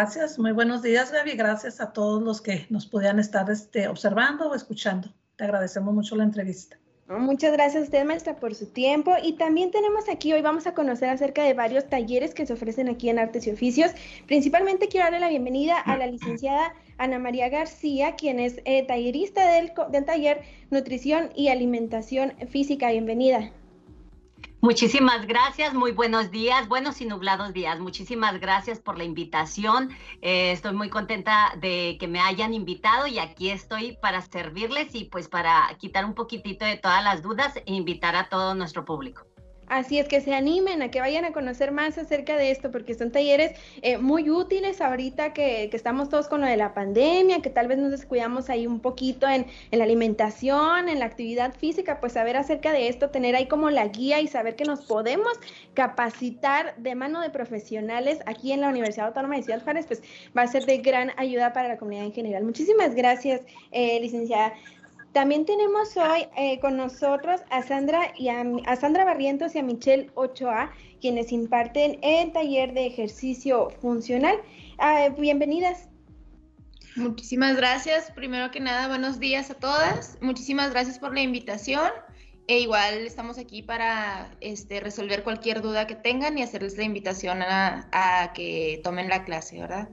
Gracias, muy buenos días Gaby, gracias a todos los que nos podían estar este, observando o escuchando. Te agradecemos mucho la entrevista. Muchas gracias a usted, maestra, por su tiempo. Y también tenemos aquí, hoy vamos a conocer acerca de varios talleres que se ofrecen aquí en Artes y Oficios. Principalmente quiero darle la bienvenida a la licenciada Ana María García, quien es eh, tallerista del, del taller Nutrición y Alimentación Física. Bienvenida. Muchísimas gracias, muy buenos días, buenos y nublados días. Muchísimas gracias por la invitación. Eh, estoy muy contenta de que me hayan invitado y aquí estoy para servirles y pues para quitar un poquitito de todas las dudas e invitar a todo nuestro público. Así es que se animen a que vayan a conocer más acerca de esto, porque son talleres eh, muy útiles ahorita que, que, estamos todos con lo de la pandemia, que tal vez nos descuidamos ahí un poquito en, en, la alimentación, en la actividad física, pues saber acerca de esto, tener ahí como la guía y saber que nos podemos capacitar de mano de profesionales aquí en la Universidad Autónoma de Ciudad Juárez, pues va a ser de gran ayuda para la comunidad en general. Muchísimas gracias, eh, licenciada. También tenemos hoy eh, con nosotros a Sandra, y a, Sandra Barrientos y a Michelle Ochoa, quienes imparten el taller de ejercicio funcional. Ah, bienvenidas. Muchísimas gracias. Primero que nada, buenos días a todas. Muchísimas gracias por la invitación. E igual estamos aquí para este, resolver cualquier duda que tengan y hacerles la invitación a, a que tomen la clase, ¿verdad?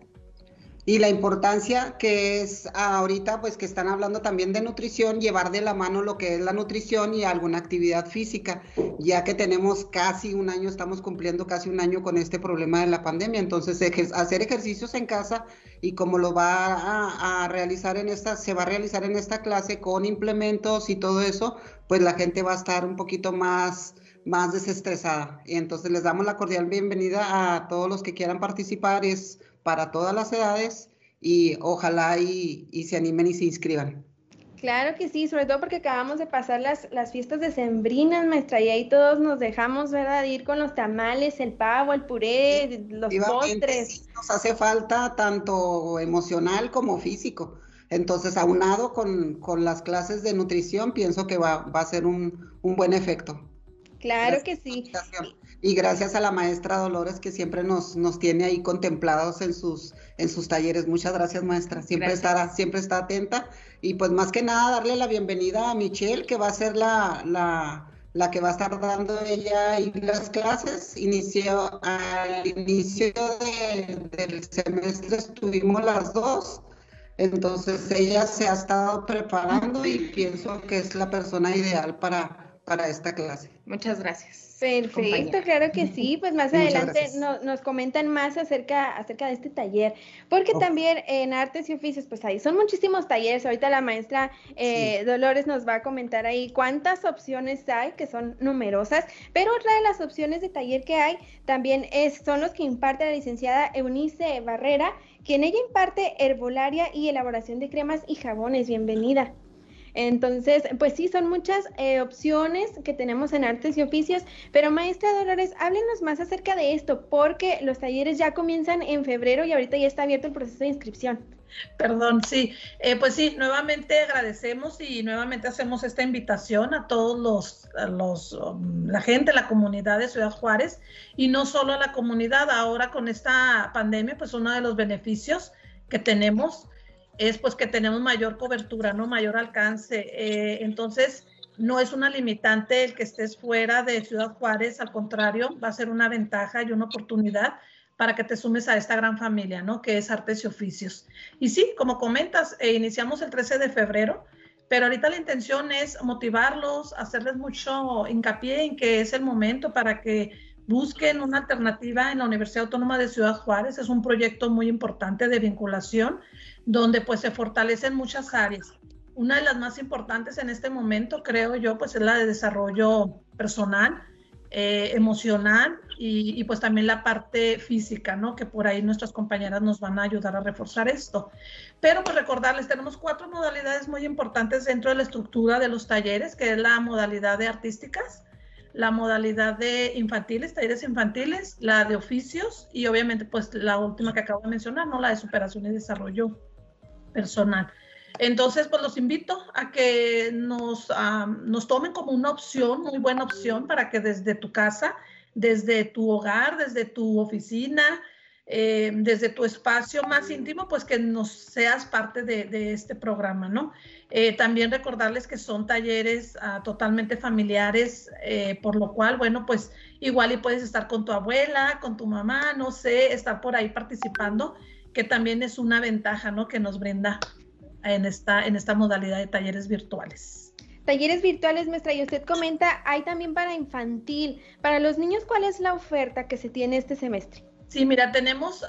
Y la importancia que es ahorita, pues que están hablando también de nutrición, llevar de la mano lo que es la nutrición y alguna actividad física, ya que tenemos casi un año, estamos cumpliendo casi un año con este problema de la pandemia, entonces hacer ejercicios en casa y como lo va a, a realizar en esta, se va a realizar en esta clase con implementos y todo eso, pues la gente va a estar un poquito más más desestresada. Y entonces les damos la cordial bienvenida a todos los que quieran participar. Es para todas las edades y ojalá y, se animen y se inscriban. Claro que sí, sobre todo porque acabamos de pasar las, las fiestas decembrinas, maestra, y ahí todos nos dejamos, ¿verdad?, ir con los tamales, el pavo, el puré, los postres. nos hace falta tanto emocional como físico. Entonces, aunado con, con las clases de nutrición, pienso que va, va a ser un, un buen efecto. Claro que sí y gracias a la maestra Dolores que siempre nos, nos tiene ahí contemplados en sus, en sus talleres. Muchas gracias, maestra. Siempre estará, siempre está atenta. Y pues más que nada darle la bienvenida a Michelle, que va a ser la, la, la que va a estar dando ella las clases. Inició al inicio del semestre estuvimos las dos. Entonces ella se ha estado preparando y pienso que es la persona ideal para, para esta clase. Muchas gracias. Perfecto, claro que sí. Pues más adelante nos comentan más acerca, acerca de este taller, porque también en artes y oficios, pues ahí son muchísimos talleres. Ahorita la maestra eh, Dolores nos va a comentar ahí cuántas opciones hay, que son numerosas, pero otra de las opciones de taller que hay también es, son los que imparte la licenciada Eunice Barrera, quien ella imparte herbolaria y elaboración de cremas y jabones. Bienvenida. Entonces, pues sí, son muchas eh, opciones que tenemos en artes y oficios, pero maestra Dolores, háblenos más acerca de esto, porque los talleres ya comienzan en febrero y ahorita ya está abierto el proceso de inscripción. Perdón, sí, eh, pues sí, nuevamente agradecemos y nuevamente hacemos esta invitación a todos los, um, la gente, la comunidad de Ciudad Juárez y no solo a la comunidad, ahora con esta pandemia, pues uno de los beneficios que tenemos es pues que tenemos mayor cobertura, ¿no? Mayor alcance. Eh, entonces, no es una limitante el que estés fuera de Ciudad Juárez, al contrario, va a ser una ventaja y una oportunidad para que te sumes a esta gran familia, ¿no? Que es Artes y Oficios. Y sí, como comentas, eh, iniciamos el 13 de febrero, pero ahorita la intención es motivarlos, hacerles mucho hincapié en que es el momento para que busquen una alternativa en la Universidad Autónoma de Ciudad Juárez. Es un proyecto muy importante de vinculación donde pues se fortalecen muchas áreas. Una de las más importantes en este momento, creo yo, pues es la de desarrollo personal, eh, emocional y, pues también la parte física, ¿no? Que por ahí nuestras compañeras nos van a ayudar a reforzar esto. Pero pues recordarles, tenemos cuatro modalidades muy importantes dentro de la estructura de los talleres, que es la modalidad de artísticas, la modalidad de infantiles, talleres infantiles, la de oficios y obviamente pues la última que acabo de mencionar, ¿no? La de superación y desarrollo personal. Entonces, pues los invito a que nos, nos tomen como una opción, muy buena opción, para que desde tu casa, desde tu hogar, desde tu oficina, eh, desde tu espacio más íntimo, pues que nos seas parte de, este programa, ¿no? Eh, también recordarles que son talleres ah, totalmente familiares, eh, por lo cual, bueno, pues igual y puedes estar con tu abuela, con tu mamá, no sé, estar por ahí participando, que también es una ventaja, ¿no? Que nos brinda en esta, en esta modalidad de talleres virtuales. Talleres virtuales, maestra, y usted comenta, hay también para infantil. Para los niños, ¿cuál es la oferta que se tiene este semestre? Sí, mira, tenemos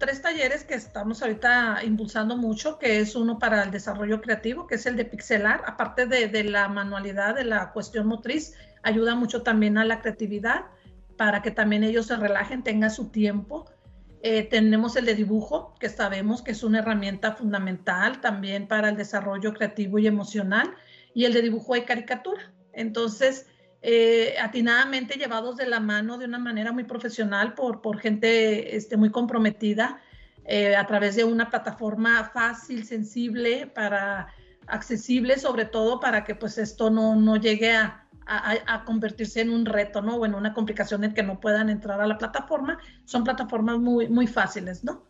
tres talleres que estamos ahorita impulsando mucho, que es uno para el desarrollo creativo, que es el de pixelar, aparte de, la manualidad, de la cuestión motriz, ayuda mucho también a la creatividad para que también ellos se relajen, tengan su tiempo. Eh, tenemos el de dibujo, que sabemos que es una herramienta fundamental también para el desarrollo creativo y emocional, y el de dibujo de caricatura. Entonces, eh, atinadamente llevados de la mano de una manera muy profesional por, gente este, muy comprometida eh, a través de una plataforma fácil, sensible, para accesible sobre todo para que pues esto no, no llegue a, convertirse en un reto, ¿no? O en una complicación en que no puedan entrar a la plataforma. Son plataformas muy, muy fáciles, ¿no?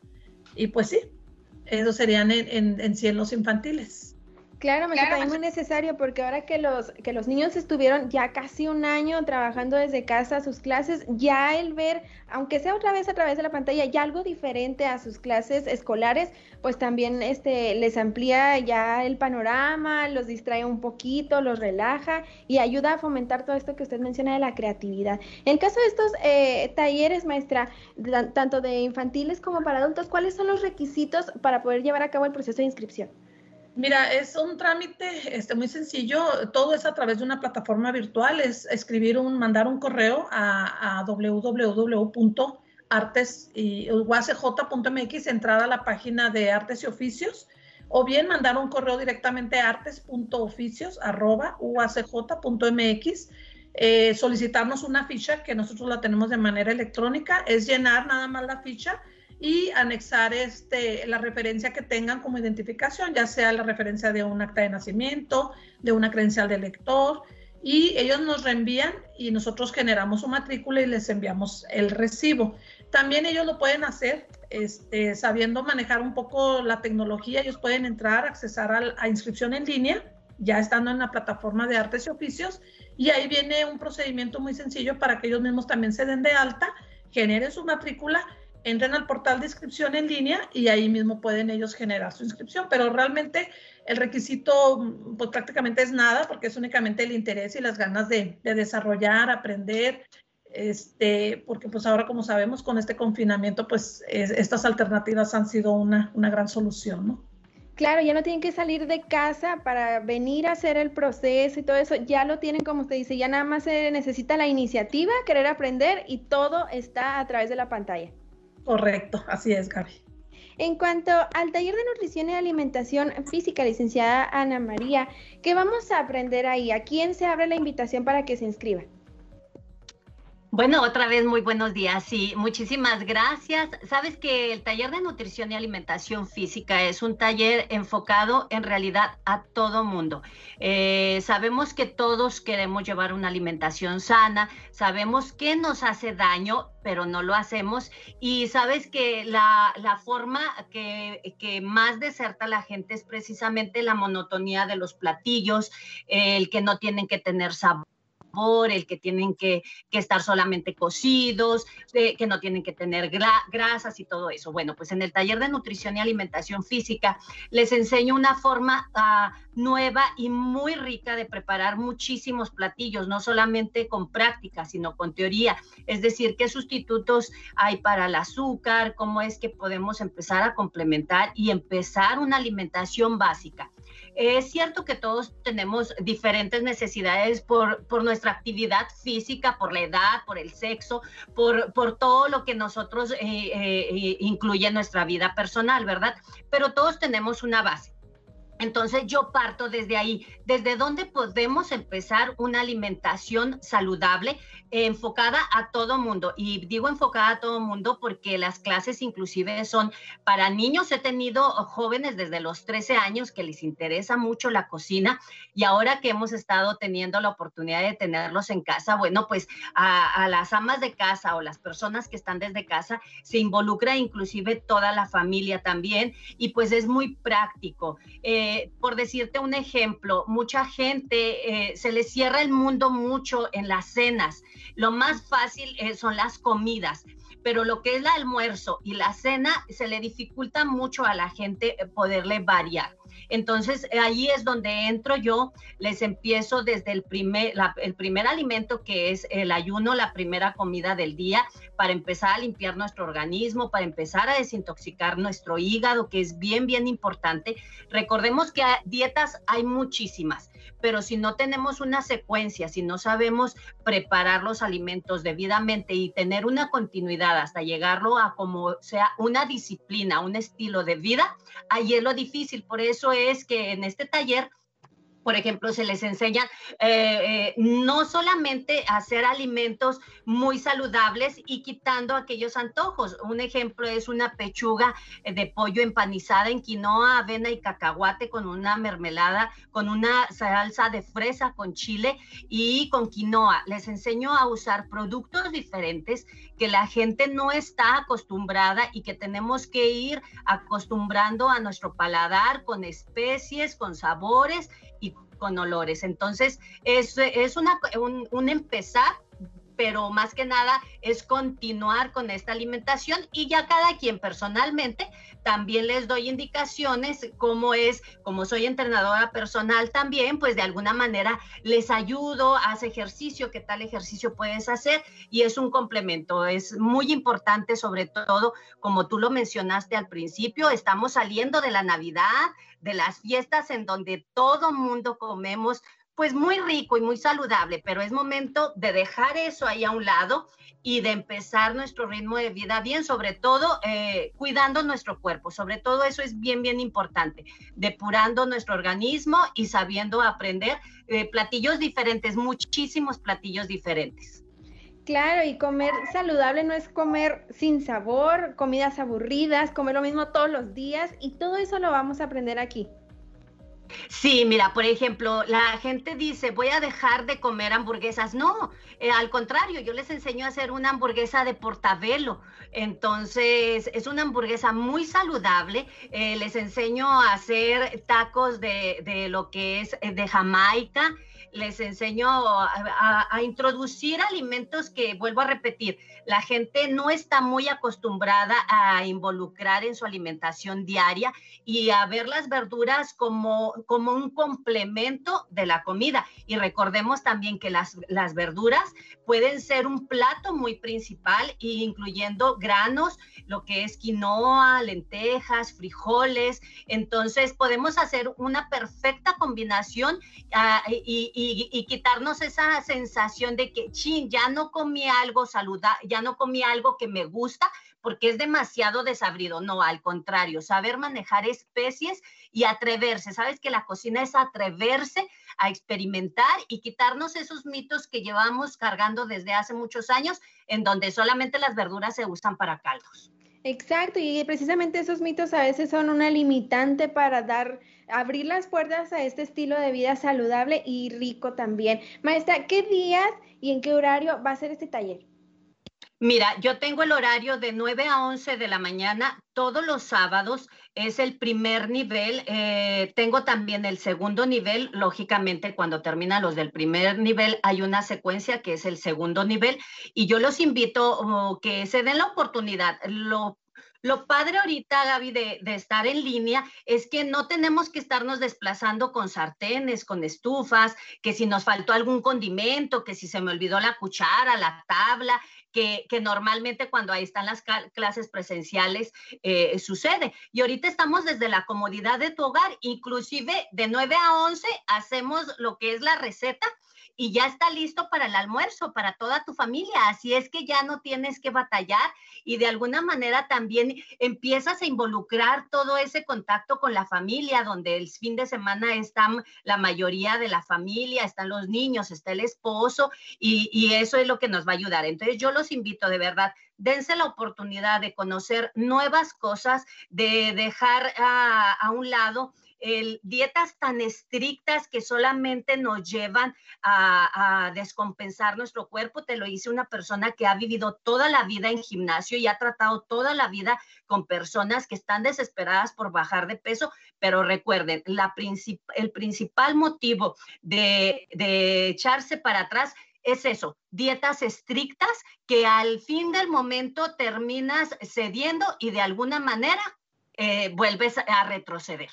Y pues sí, eso serían en, en, en cielos infantiles. Claro, me claro, muy necesario porque ahora que los, que los niños estuvieron ya casi un año trabajando desde casa sus clases, ya el ver, aunque sea otra vez a través de la pantalla, ya algo diferente a sus clases escolares, pues también este, les amplía ya el panorama, los distrae un poquito, los relaja y ayuda a fomentar todo esto que usted menciona de la creatividad. En caso de estos eh, talleres, maestra, tanto de infantiles como para adultos, ¿cuáles son los requisitos para poder llevar a cabo el proceso de inscripción? Mira, es un trámite este, muy sencillo, todo es a través de una plataforma virtual, es escribir un, mandar un correo a, a www.artes.mx, entrar a la página de Artes y Oficios, o bien mandar un correo directamente a artes.oficios.uacj.mx, eh, solicitarnos una ficha que nosotros la tenemos de manera electrónica, es llenar nada más la ficha y anexar este, la referencia que tengan como identificación, ya sea la referencia de un acta de nacimiento, de una credencial de lector, y ellos nos reenvían y nosotros generamos su matrícula y les enviamos el recibo. También ellos lo pueden hacer este, sabiendo manejar un poco la tecnología, ellos pueden entrar, accesar a, a inscripción en línea, ya estando en la plataforma de artes y oficios, y ahí viene un procedimiento muy sencillo para que ellos mismos también se den de alta, generen su matrícula entren al portal de inscripción en línea y ahí mismo pueden ellos generar su inscripción, pero realmente el requisito pues prácticamente es nada porque es únicamente el interés y las ganas de, desarrollar, aprender, este, porque pues ahora como sabemos con este confinamiento pues estas alternativas han sido una, una gran solución, ¿no? Claro, ya no tienen que salir de casa para venir a hacer el proceso y todo eso, ya lo tienen como usted dice, ya nada más se necesita la iniciativa, querer aprender y todo está a través de la pantalla. Correcto, así es, Gaby. En cuanto al taller de nutrición y alimentación física, licenciada Ana María, ¿qué vamos a aprender ahí? ¿A quién se abre la invitación para que se inscriba? Bueno, otra vez muy buenos días. Sí, muchísimas gracias. Sabes que el taller de nutrición y alimentación física es un taller enfocado en realidad a todo mundo. Eh, sabemos que todos queremos llevar una alimentación sana, sabemos que nos hace daño, pero no lo hacemos. Y sabes que la, forma que, que, más deserta la gente es precisamente la monotonía de los platillos, el que no tienen que tener sabor el que tienen que, estar solamente cocidos, que no tienen que tener grasas y todo eso. Bueno, pues en el taller de nutrición y alimentación física les enseño una forma ah, nueva y muy rica de preparar muchísimos platillos, no solamente con práctica, sino con teoría. Es decir, qué sustitutos hay para el azúcar, cómo es que podemos empezar a complementar y empezar una alimentación básica. Es cierto que todos tenemos diferentes necesidades por, por nuestra actividad física, por la edad, por el sexo, por, por todo lo que nosotros eh, eh, incluye en nuestra vida personal, ¿verdad? Pero todos tenemos una base. Entonces yo parto desde ahí, desde dónde podemos empezar una alimentación saludable enfocada a todo mundo. Y digo enfocada a todo mundo porque las clases inclusive son para niños. He tenido jóvenes desde los 13 años que les interesa mucho la cocina y ahora que hemos estado teniendo la oportunidad de tenerlos en casa, bueno, pues a, las amas de casa o las personas que están desde casa se involucra inclusive toda la familia también y pues es muy práctico. Eh, por decirte un ejemplo, mucha gente eh, se le cierra el mundo mucho en las cenas. Lo más fácil eh, son las comidas, pero lo que es el almuerzo y la cena se le dificulta mucho a la gente eh, poderle variar. Entonces, ahí es donde entro yo, les empiezo desde el primer, el primer alimento que es el ayuno, la primera comida del día, para empezar a limpiar nuestro organismo, para empezar a desintoxicar nuestro hígado, que es bien, bien importante. Recordemos que dietas hay muchísimas pero si no tenemos una secuencia, si no sabemos preparar los alimentos debidamente y tener una continuidad hasta llegarlo a como sea una disciplina, un estilo de vida, ahí es lo difícil. Por eso es que en este taller por ejemplo, se les enseña eh, eh, no solamente hacer alimentos muy saludables y quitando aquellos antojos. Un ejemplo es una pechuga eh, de pollo empanizada en quinoa, avena y cacahuate con una mermelada, con una salsa de fresa con chile y con quinoa. Les enseño a usar productos diferentes que la gente no está acostumbrada y que tenemos que ir acostumbrando a nuestro paladar con especies, con sabores y con olores. Entonces, es, es una, un, un empezar pero más que nada es continuar con esta alimentación y ya cada quien personalmente también les doy indicaciones cómo es, como soy entrenadora personal también, pues de alguna manera les ayudo, haz ejercicio, qué tal ejercicio puedes hacer y es un complemento, es muy importante sobre todo, como tú lo mencionaste al principio, estamos saliendo de la Navidad, de las fiestas en donde todo mundo comemos pues muy rico y muy saludable, pero es momento de dejar eso ahí a un lado y de empezar nuestro ritmo de vida bien, sobre todo eh, cuidando nuestro cuerpo, sobre todo eso es bien, bien importante, depurando nuestro organismo y sabiendo aprender eh, platillos diferentes, muchísimos platillos diferentes. Claro, y comer saludable no es comer sin sabor, comidas aburridas, comer lo mismo todos los días y todo eso lo vamos a aprender aquí. Sí, mira, por ejemplo, la gente dice, voy a dejar de comer hamburguesas. No, eh, al contrario, yo les enseño a hacer una hamburguesa de portabelo. Entonces, es una hamburguesa muy saludable. Eh, les enseño a hacer tacos de, de lo que es eh, de Jamaica les enseño a, introducir alimentos que, vuelvo a repetir, la gente no está muy acostumbrada a involucrar en su alimentación diaria y a ver las verduras como, como un complemento de la comida. Y recordemos también que las, las verduras pueden ser un plato muy principal, incluyendo granos, lo que es quinoa, lentejas, frijoles. Entonces podemos hacer una perfecta combinación ah, y y, quitarnos esa sensación de que, chin, ya no comí algo saludable, ya no comí algo que me gusta porque es demasiado desabrido. No, al contrario, saber manejar especies y atreverse. Sabes que la cocina es atreverse a experimentar y quitarnos esos mitos que llevamos cargando desde hace muchos años, en donde solamente las verduras se usan para caldos. Exacto, y precisamente esos mitos a veces son una limitante para dar, abrir las puertas a este estilo de vida saludable y rico también. Maestra, ¿qué días y en qué horario va a ser este taller? Mira, yo tengo el horario de 9 a 11 de la mañana todos los sábados. Es el primer nivel. Eh, tengo también el segundo nivel. Lógicamente, cuando terminan los del primer nivel, hay una secuencia que es el segundo nivel. Y yo los invito oh, que se den la oportunidad. Lo lo padre ahorita, Gaby, de, de, estar en línea es que no tenemos que estarnos desplazando con sartenes, con estufas, que si nos faltó algún condimento, que si se me olvidó la cuchara, la tabla, que, normalmente cuando ahí están las clases presenciales eh, sucede. Y ahorita estamos desde la comodidad de tu hogar, inclusive de 9 a 11 hacemos lo que es la receta y ya está listo para el almuerzo, para toda tu familia. Así es que ya no tienes que batallar y de alguna manera también empiezas a involucrar todo ese contacto con la familia, donde el fin de semana están la mayoría de la familia, están los niños, está el esposo y, eso es lo que nos va a ayudar. Entonces yo los invito de verdad, dense la oportunidad de conocer nuevas cosas, de dejar a un lado dietas tan estrictas que solamente nos llevan a, descompensar nuestro cuerpo. Te lo dice una persona que ha vivido toda la vida en gimnasio y ha tratado toda la vida con personas que están desesperadas por bajar de peso, pero recuerden, la el principal motivo de, echarse para atrás es eso, dietas estrictas que al fin del momento terminas cediendo y de alguna manera eh, vuelves a retroceder.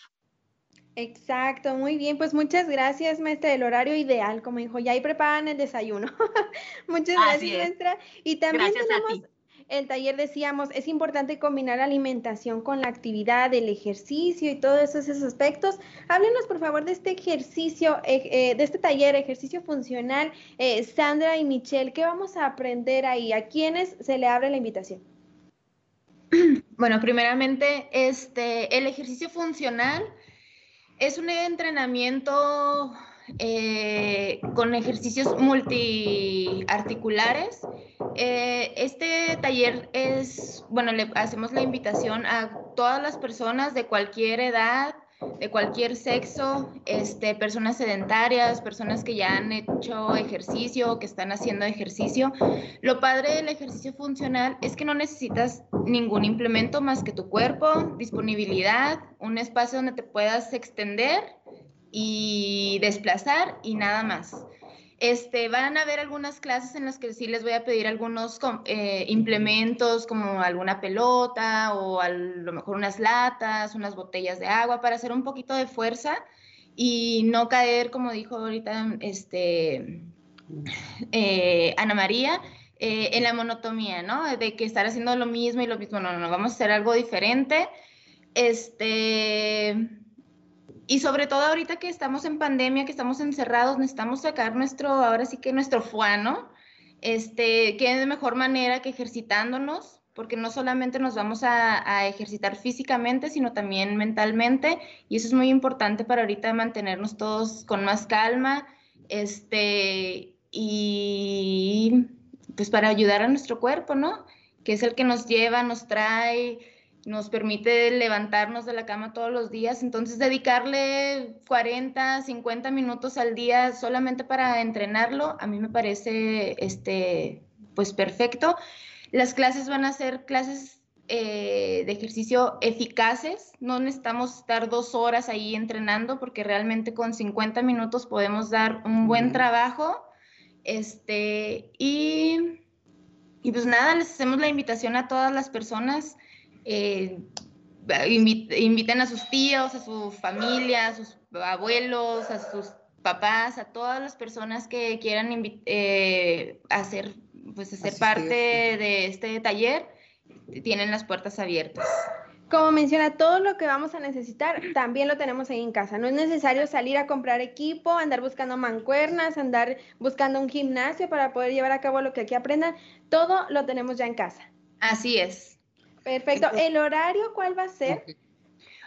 Exacto, muy bien. Pues muchas gracias, maestra. El horario ideal, como dijo, ya ahí preparan el desayuno. muchas gracias, maestra. Y también tenemos el taller, decíamos, es importante combinar alimentación con la actividad, el ejercicio y todos esos aspectos. Háblenos, por favor, de este ejercicio, eh, eh, de este taller, ejercicio funcional. Eh, Sandra y Michelle, ¿qué vamos a aprender ahí? ¿A quiénes se le abre la invitación? Bueno, primeramente, este, el ejercicio funcional es un entrenamiento eh, con ejercicios multiarticulares. Eh, este taller es, bueno, le hacemos la invitación a todas las personas de cualquier edad, de cualquier sexo, este, personas sedentarias, personas que ya han hecho ejercicio, que están haciendo ejercicio. Lo padre del ejercicio funcional es que no necesitas ningún implemento más que tu cuerpo, disponibilidad, un espacio donde te puedas extender y desplazar y nada más. Este, van a haber algunas clases en las que sí les voy a pedir algunos eh, implementos como alguna pelota o a lo mejor unas latas, unas botellas de agua para hacer un poquito de fuerza y no caer, como dijo ahorita este, eh, Ana María, eh, en la monotomía, ¿no? De que estar haciendo lo mismo y lo mismo, no, no, no, vamos a hacer algo diferente. Este, y sobre todo ahorita que estamos en pandemia, que estamos encerrados, necesitamos sacar nuestro, ahora sí que nuestro fuano, este, que de mejor manera que ejercitándonos, porque no solamente nos vamos a, ejercitar físicamente, sino también mentalmente, y eso es muy importante para ahorita mantenernos todos con más calma, este, y pues para ayudar a nuestro cuerpo, ¿no? Que es el que nos lleva, nos trae, nos permite levantarnos de la cama todos los días, entonces dedicarle 40, 50 minutos al día solamente para entrenarlo, a mí me parece este, pues perfecto. Las clases van a ser clases eh, de ejercicio eficaces, no necesitamos estar dos horas ahí entrenando porque realmente con 50 minutos podemos dar un buen trabajo. Este, y, y pues nada, les hacemos la invitación a todas las personas eh, inviten a sus tíos, a su familia, a sus abuelos, a sus papás, a todas las personas que quieran eh, hacer, pues, hacer parte de este taller, tienen las puertas abiertas. Como menciona, todo lo que vamos a necesitar también lo tenemos ahí en casa. No es necesario salir a comprar equipo, andar buscando mancuernas, andar buscando un gimnasio para poder llevar a cabo lo que aquí aprendan. Todo lo tenemos ya en casa. Así es. Perfecto. ¿El horario cuál va a ser?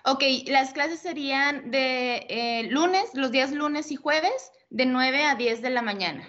Ok, las clases serían de eh, lunes, los días lunes y jueves, de 9 a 10 de la mañana.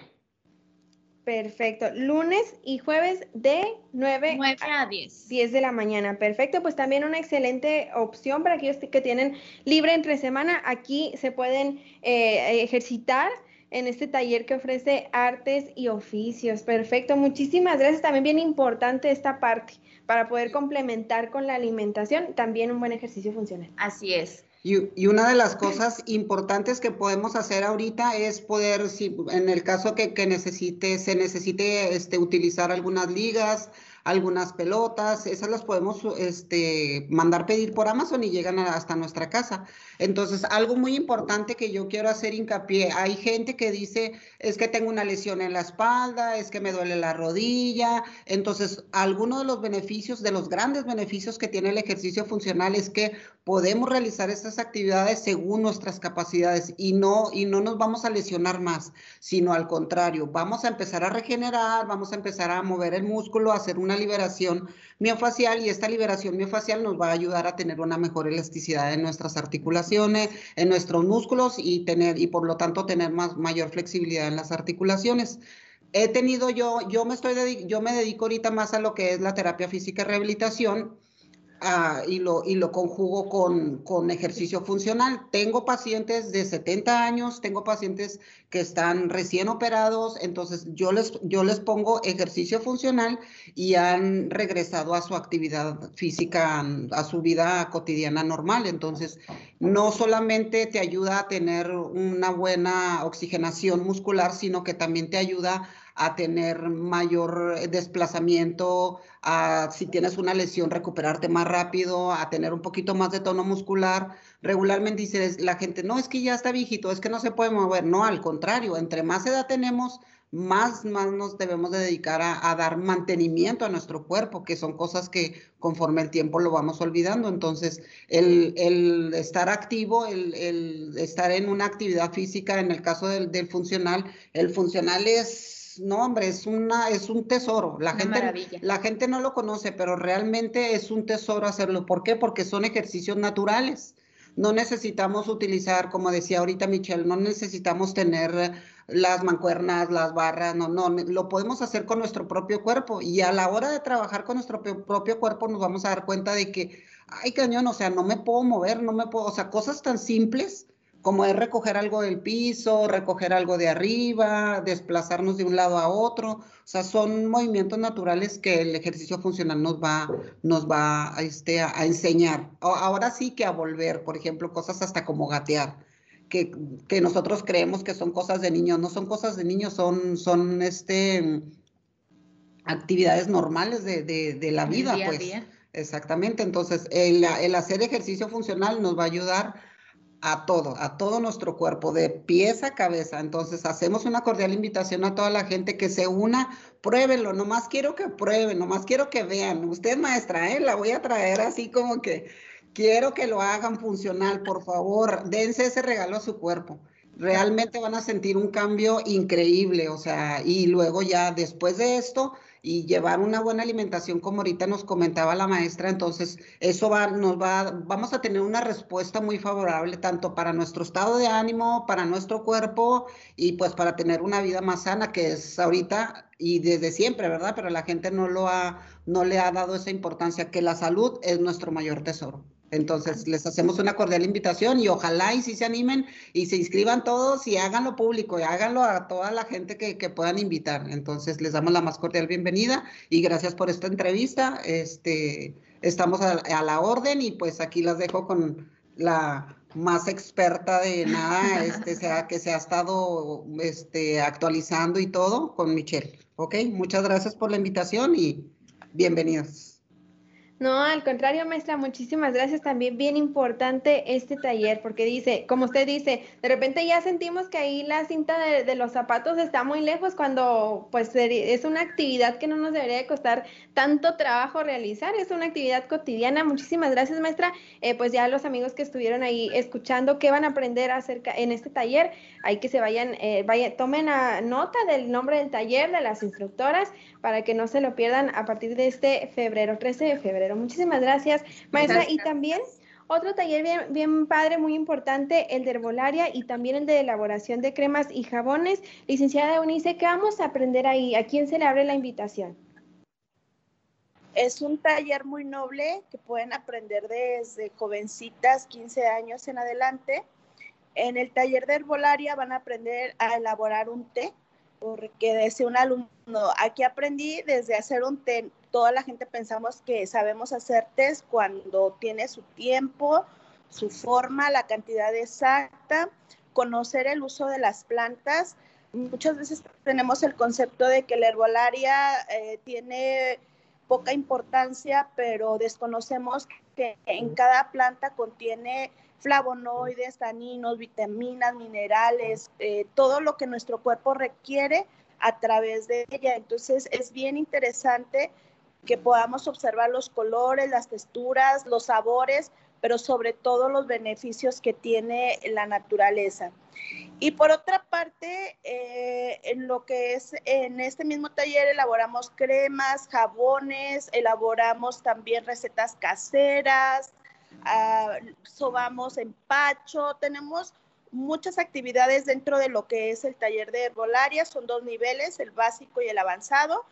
Perfecto. Lunes y jueves de 9, a 10. 10 de la mañana. Perfecto. Pues también una excelente opción para aquellos que tienen libre entre semana. Aquí se pueden eh, ejercitar en este taller que ofrece artes y oficios. Perfecto. Muchísimas gracias. También bien importante esta parte para poder complementar con la alimentación, también un buen ejercicio funcional. Así es. Y, una de las cosas importantes que podemos hacer ahorita es poder, si en el caso que, necesite, se necesite este, utilizar algunas ligas, algunas pelotas, esas las podemos este, mandar pedir por Amazon y llegan hasta nuestra casa. Entonces, algo muy importante que yo quiero hacer hincapié, hay gente que dice, es que tengo una lesión en la espalda, es que me duele la rodilla. Entonces, alguno de los beneficios, de los grandes beneficios que tiene el ejercicio funcional es que podemos realizar estas actividades según nuestras capacidades y no, y no nos vamos a lesionar más, sino al contrario, vamos a empezar a regenerar, vamos a empezar a mover el músculo, a hacer una liberación miofacial y esta liberación miofacial nos va a ayudar a tener una mejor elasticidad en nuestras articulaciones, en nuestros músculos y tener y por lo tanto tener más mayor flexibilidad en las articulaciones. He tenido yo, yo me estoy, yo me dedico ahorita más a lo que es la terapia física y rehabilitación Ah, y, lo, y lo conjugo con, con, ejercicio funcional. Tengo pacientes de 70 años, tengo pacientes que están recién operados, entonces yo les, yo les pongo ejercicio funcional y han regresado a su actividad física, a su vida cotidiana normal. Entonces, no solamente te ayuda a tener una buena oxigenación muscular, sino que también te ayuda a tener mayor desplazamiento, a si tienes una lesión recuperarte más rápido, a tener un poquito más de tono muscular. Regularmente dice la gente, no, es que ya está viejito, es que no se puede mover. No, al contrario, entre más edad tenemos, más, más nos debemos de dedicar a, dar mantenimiento a nuestro cuerpo, que son cosas que conforme el tiempo lo vamos olvidando. Entonces, el, estar activo, el, estar en una actividad física, en el caso del funcional, el funcional es no, hombre, es una, es un tesoro. La gente, la gente no lo conoce, pero realmente es un tesoro hacerlo. ¿Por qué? Porque son ejercicios naturales. No necesitamos utilizar, como decía ahorita Michelle, no necesitamos tener las mancuernas, las barras, no, no, lo podemos hacer con nuestro propio cuerpo y a la hora de trabajar con nuestro propio cuerpo nos vamos a dar cuenta de que, ay cañón, o sea, no me puedo mover, no me puedo, o sea, cosas tan simples como es recoger algo del piso, recoger algo de arriba, desplazarnos de un lado a otro. O sea, son movimientos naturales que el ejercicio funcional nos va, nos va este, a, enseñar. Ahora sí que a volver, por ejemplo, cosas hasta como gatear. Que, que, nosotros creemos que son cosas de niños, no son cosas de niños, son, son este, actividades normales de, de, la vida, pues. Exactamente, entonces el, el hacer ejercicio funcional nos va a ayudar a todo, a todo nuestro cuerpo, de pies a cabeza. Entonces, hacemos una cordial invitación a toda la gente que se una, pruébenlo, nomás quiero que prueben, nomás quiero que vean. Usted, maestra, ¿eh? la voy a traer así como que quiero que lo hagan funcional, por favor, dense ese regalo a su cuerpo. Realmente van a sentir un cambio increíble, o sea, y luego ya después de esto, y llevar una buena alimentación, como ahorita nos comentaba la maestra, entonces eso va, nos va, vamos a tener una respuesta muy favorable tanto para nuestro estado de ánimo, para nuestro cuerpo y pues para tener una vida más sana, que es ahorita y desde siempre, ¿verdad? Pero la gente no lo ha, no le ha dado esa importancia, que la salud es nuestro mayor tesoro. Entonces, les hacemos una cordial invitación y ojalá y si se animen y se inscriban todos y háganlo público y háganlo a toda la gente que, puedan invitar. Entonces, les damos la más cordial bienvenida y gracias por esta entrevista. Este, estamos a, la orden y pues aquí las dejo con la más experta de nada, este, sea, que se ha estado este, actualizando y todo con Michelle. Ok, muchas gracias por la invitación y bienvenidos. No, al contrario, maestra, muchísimas gracias. También bien importante este taller, porque dice, como usted dice, de repente ya sentimos que ahí la cinta de, los zapatos está muy lejos cuando pues es una actividad que no nos debería de costar tanto trabajo realizar, es una actividad cotidiana. Muchísimas gracias, maestra. Eh, pues ya los amigos que estuvieron ahí escuchando qué van a aprender acerca en este taller, hay que se vayan, eh, vayan tomen a nota del nombre del taller, de las instructoras, para que no se lo pierdan a partir de este febrero, 13 de febrero. Muchísimas gracias, maestra. Y también otro taller bien, bien padre, muy importante, el de herbolaria y también el de elaboración de cremas y jabones. Licenciada Eunice, ¿qué vamos a aprender ahí? ¿A quién se le abre la invitación? Es un taller muy noble que pueden aprender desde jovencitas, 15 años en adelante. En el taller de herbolaria van a aprender a elaborar un té porque desde un alumno, aquí aprendí desde hacer un té, toda la gente pensamos que sabemos hacer test cuando tiene su tiempo, su forma, la cantidad exacta, conocer el uso de las plantas. Muchas veces tenemos el concepto de que la herbolaria eh, tiene poca importancia, pero desconocemos que en cada planta contiene flavonoides, taninos, vitaminas, minerales, eh, todo lo que nuestro cuerpo requiere a través de ella. Entonces es bien interesante que podamos observar los colores, las texturas, los sabores, pero sobre todo los beneficios que tiene la naturaleza. Y por otra parte, eh, en lo que es en este mismo taller elaboramos cremas, jabones, elaboramos también recetas caseras, uh, sobamos empacho, tenemos muchas actividades dentro de lo que es el taller de herbolaria, son dos niveles, el básico y el avanzado.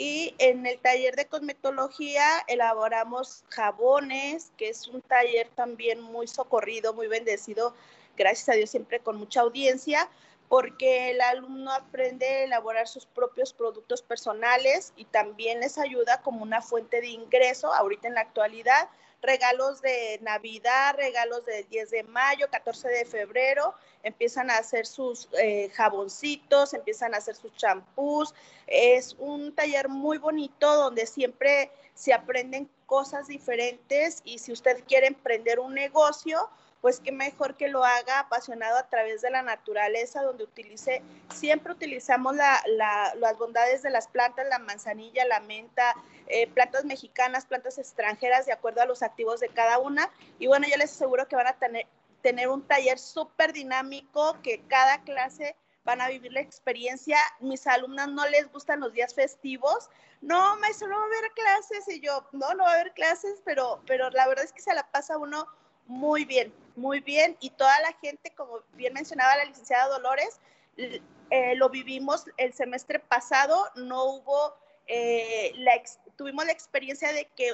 Y en el taller de cosmetología elaboramos jabones, que es un taller también muy socorrido, muy bendecido, gracias a Dios siempre con mucha audiencia, porque el alumno aprende a elaborar sus propios productos personales y también les ayuda como una fuente de ingreso ahorita en la actualidad regalos de Navidad, regalos del 10 de mayo, 14 de febrero, empiezan a hacer sus eh, jaboncitos, empiezan a hacer sus champús. Es un taller muy bonito donde siempre se aprenden cosas diferentes y si usted quiere emprender un negocio, pues qué mejor que lo haga apasionado a través de la naturaleza, donde utilice, siempre utilizamos las bondades de las plantas, la manzanilla, la menta, eh, plantas mexicanas, plantas extranjeras, de acuerdo a los activos de cada una. Y bueno, yo les aseguro que van a tener, tener un taller súper dinámico, que cada clase van a vivir la experiencia. Mis alumnas no les gustan los días festivos. No, maestro, no va a haber clases. Y yo, no, no va a haber clases, pero, pero la verdad es que se la pasa uno muy bien, muy bien. Y toda la gente, como bien mencionaba la licenciada Dolores, eh, lo vivimos el semestre pasado, no hubo, eh, la tuvimos la experiencia de que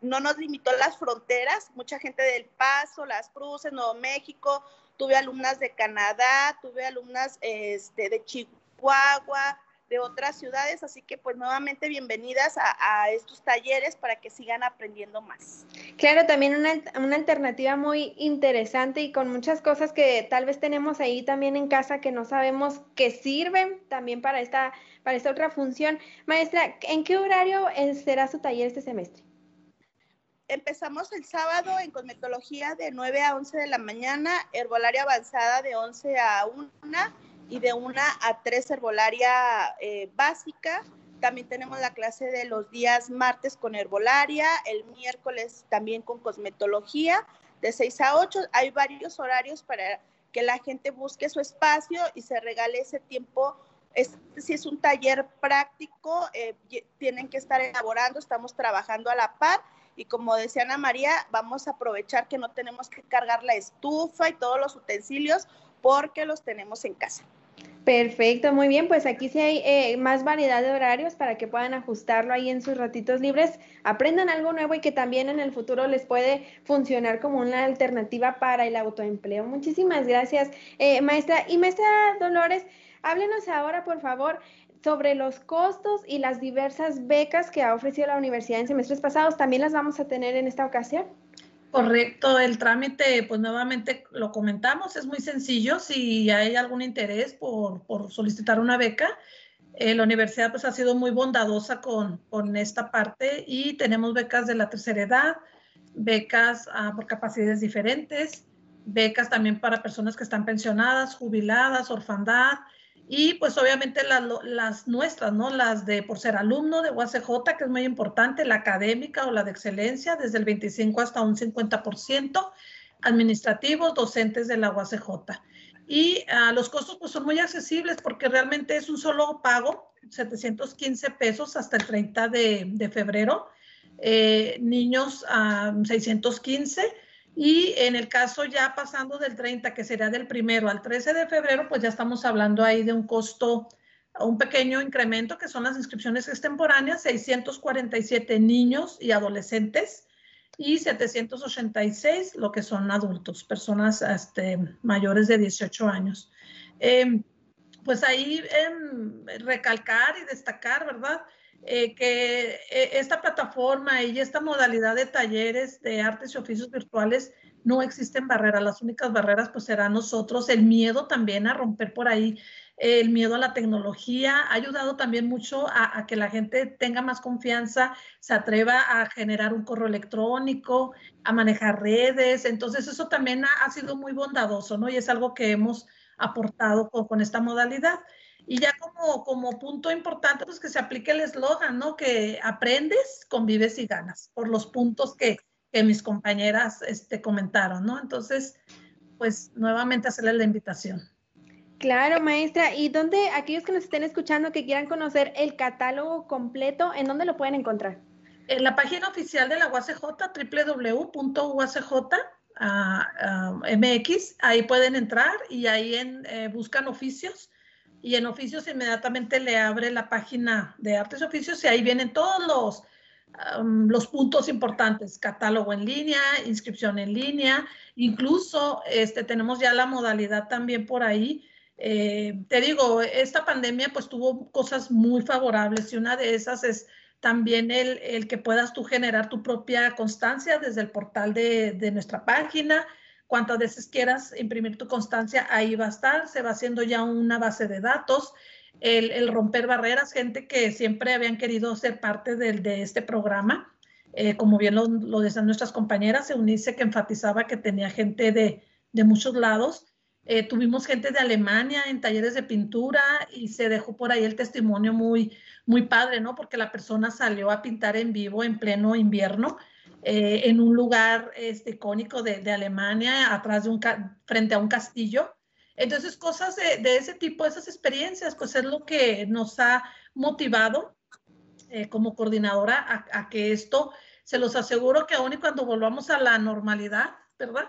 no nos limitó las fronteras, mucha gente del Paso, Las Cruces, Nuevo México, tuve alumnas de Canadá, tuve alumnas este, de Chihuahua, de otras ciudades, así que pues nuevamente bienvenidas a, estos talleres para que sigan aprendiendo más. Claro, también una, una, alternativa muy interesante y con muchas cosas que tal vez tenemos ahí también en casa que no sabemos que sirven también para esta, para esta otra función. Maestra, ¿en qué horario será su taller este semestre? Empezamos el sábado en cosmetología de 9 a 11 de la mañana, herbolaria avanzada de 11 a 1 y de una a tres herbolaria eh, básica. También tenemos la clase de los días martes con herbolaria, el miércoles también con cosmetología, de 6 a 8. Hay varios horarios para que la gente busque su espacio y se regale ese tiempo. si es un taller práctico, eh, tienen que estar elaborando, estamos trabajando a la par y como decía Ana María, vamos a aprovechar que no tenemos que cargar la estufa y todos los utensilios porque los tenemos en casa. Perfecto, muy bien, pues aquí sí hay eh, más variedad de horarios para que puedan ajustarlo ahí en sus ratitos libres, aprendan algo nuevo y que también en el futuro les puede funcionar como una alternativa para el autoempleo. Muchísimas gracias, eh, maestra. Y maestra Dolores, háblenos ahora, por favor, sobre los costos y las diversas becas que ha ofrecido la universidad en semestres pasados. ¿También las vamos a tener en esta ocasión? Correcto, el trámite, pues nuevamente lo comentamos, es muy sencillo. Si hay algún interés por, solicitar una beca, eh, la universidad pues ha sido muy bondadosa con, con, esta parte y tenemos becas de la tercera edad, becas ah, por capacidades diferentes, becas también para personas que están pensionadas, jubiladas, orfandad, y pues obviamente las nuestras, ¿no? Las de por ser alumno de UACJ, que es muy importante, la académica o la de excelencia, desde el 25 hasta un 50%, administrativos, docentes de la UACJ. Y uh, los costos pues son muy accesibles porque realmente es un solo pago, 715 pesos hasta el 30 de, de febrero. Eh, niños a 615 y en el caso ya pasando del 30, que sería del primero al 13 de febrero, pues ya estamos hablando ahí de un costo, un pequeño incremento, que son las inscripciones extemporáneas, 647 niños y adolescentes y 786 lo que son adultos, personas este, mayores de 18 años. Em, pues ahí em, recalcar y destacar, ¿verdad? Eh, que eh, esta plataforma y esta modalidad de talleres de artes y oficios virtuales no existen barreras. Las únicas barreras pues serán nosotros, el miedo también a romper por ahí el miedo a la tecnología, ha ayudado también mucho a, que la gente tenga más confianza, se atreva a generar un correo electrónico, a manejar redes. Entonces eso también ha, sido muy bondadoso, ¿no? Y es algo que hemos aportado con, esta modalidad. Y ya como, como punto importante, pues que se aplique el eslogan, ¿no? Que aprendes, convives y ganas, por los puntos que, que mis compañeras este, comentaron, ¿no? Entonces, pues nuevamente hacerle la invitación. Claro, maestra. ¿Y dónde, aquellos que nos estén escuchando que quieran conocer el catálogo completo, en dónde lo pueden encontrar? En la página oficial de la UACJ, www.uacj.mx, ah, ah, ahí pueden entrar y ahí en, eh, buscan oficios y en oficios inmediatamente le abre la página de artes y oficios y ahí vienen todos los, los puntos importantes, catálogo en línea, inscripción en línea, incluso este, tenemos ya la modalidad también por ahí eh, te digo, esta pandemia pues tuvo cosas muy favorables y una de esas es también el, el que puedas tú generar tu propia constancia desde el portal de, de, nuestra página. Cuantas veces quieras imprimir tu constancia, ahí va a estar, se va haciendo ya una base de datos. El, romper barreras, gente que siempre habían querido ser parte del, de este programa, eh, como bien lo, lo decían nuestras compañeras, Eunice que enfatizaba que tenía gente de, de muchos lados eh, tuvimos gente de Alemania en talleres de pintura y se dejó por ahí el testimonio muy, muy padre, ¿no? Porque la persona salió a pintar en vivo en pleno invierno eh, en un lugar este, icónico de, de, Alemania, atrás de un, frente a un castillo. Entonces, cosas de, de, ese tipo, esas experiencias, pues es lo que nos ha motivado eh, como coordinadora a, a que esto, se los aseguro que aún y cuando volvamos a la normalidad, ¿verdad?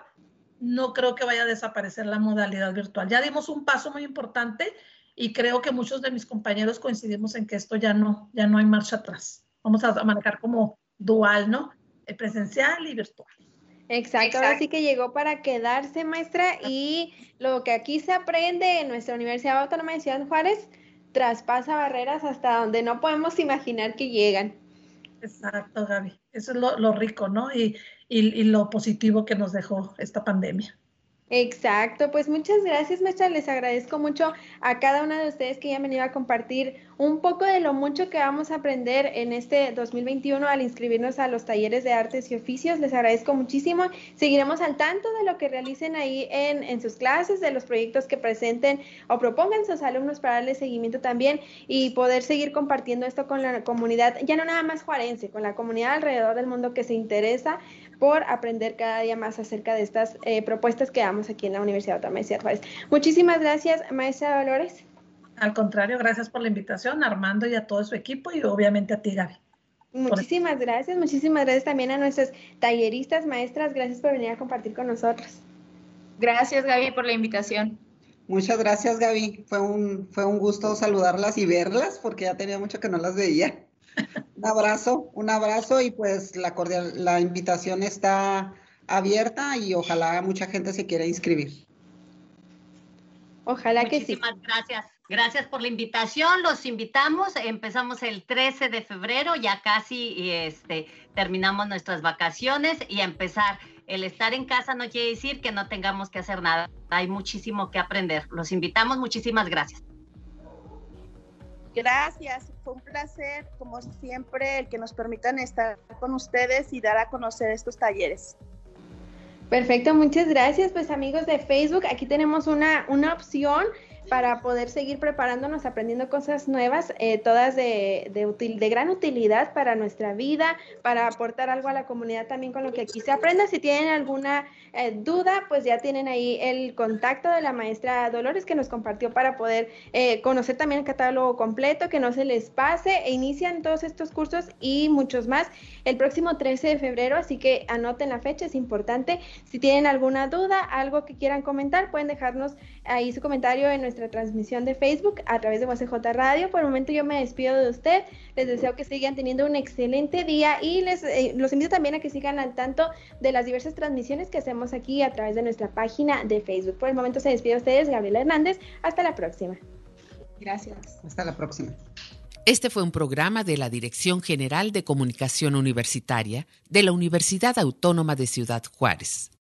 no creo que vaya a desaparecer la modalidad virtual. Ya dimos un paso muy importante y creo que muchos de mis compañeros coincidimos en que esto ya no, ya no hay marcha atrás. Vamos a manejar como dual, ¿no? Presencial y virtual. Exacto, ahora sí que llegó para quedarse, maestra, y lo que aquí se aprende en nuestra Universidad Autónoma de Ciudad Juárez traspasa barreras hasta donde no podemos imaginar que llegan. Exacto, Gaby. Eso es lo, lo rico, ¿no? Y, y, lo positivo que nos dejó esta pandemia. Exacto, pues muchas gracias, maestra. Les agradezco mucho a cada una de ustedes que hayan venido a compartir un poco de lo mucho que vamos a aprender en este 2021 al inscribirnos a los talleres de artes y oficios. Les agradezco muchísimo. Seguiremos al tanto de lo que realicen ahí en, en sus clases, de los proyectos que presenten o propongan sus alumnos para darle seguimiento también y poder seguir compartiendo esto con la comunidad, ya no nada más juarense, con la comunidad alrededor del mundo que se interesa por aprender cada día más acerca de estas eh, propuestas que damos aquí en la Universidad Autónoma de Juárez. Muchísimas gracias, maestra Dolores. Al contrario, gracias por la invitación, Armando y a todo su equipo y obviamente a ti, Gaby. Muchísimas gracias, muchísimas gracias también a nuestras talleristas, maestras, gracias por venir a compartir con nosotros. Gracias, Gaby, por la invitación. Muchas gracias, Gaby. Fue un, fue un gusto saludarlas y verlas porque ya tenía mucho que no las veía. Un abrazo, un abrazo y pues la cordial, la invitación está abierta y ojalá mucha gente se quiera inscribir. Ojalá que sí. Muchísimas gracias. Gracias por la invitación. Los invitamos. Empezamos el 13 de febrero, ya casi este, terminamos nuestras vacaciones y empezar. El estar en casa no quiere decir que no tengamos que hacer nada. Hay muchísimo que aprender. Los invitamos. Muchísimas gracias. Gracias, fue un placer, como siempre, el que nos permitan estar con ustedes y dar a conocer estos talleres. Perfecto, muchas gracias. Pues amigos de Facebook, aquí tenemos una, una opción para poder seguir preparándonos, aprendiendo cosas nuevas, eh, todas de, de, de, gran utilidad para nuestra vida, para aportar algo a la comunidad también con lo que aquí se aprenda. Si tienen alguna eh, duda, pues ya tienen ahí el contacto de la maestra Dolores que nos compartió para poder eh, conocer también el catálogo completo, que no se les pase e inician todos estos cursos y muchos más el próximo 13 de febrero, así que anoten la fecha, es importante. Si tienen alguna duda, algo que quieran comentar, pueden dejarnos ahí su comentario en nuestra transmisión de Facebook a través de UACJ Radio. Por el momento yo me despido de usted. Les deseo que sigan teniendo un excelente día y les eh, los invito también a que sigan al tanto de las diversas transmisiones que hacemos aquí a través de nuestra página de Facebook. Por el momento se despide de ustedes, Gabriela Hernández. Hasta la próxima. Gracias. Hasta la próxima. Este fue un programa de la Dirección General de Comunicación Universitaria de la Universidad Autónoma de Ciudad Juárez.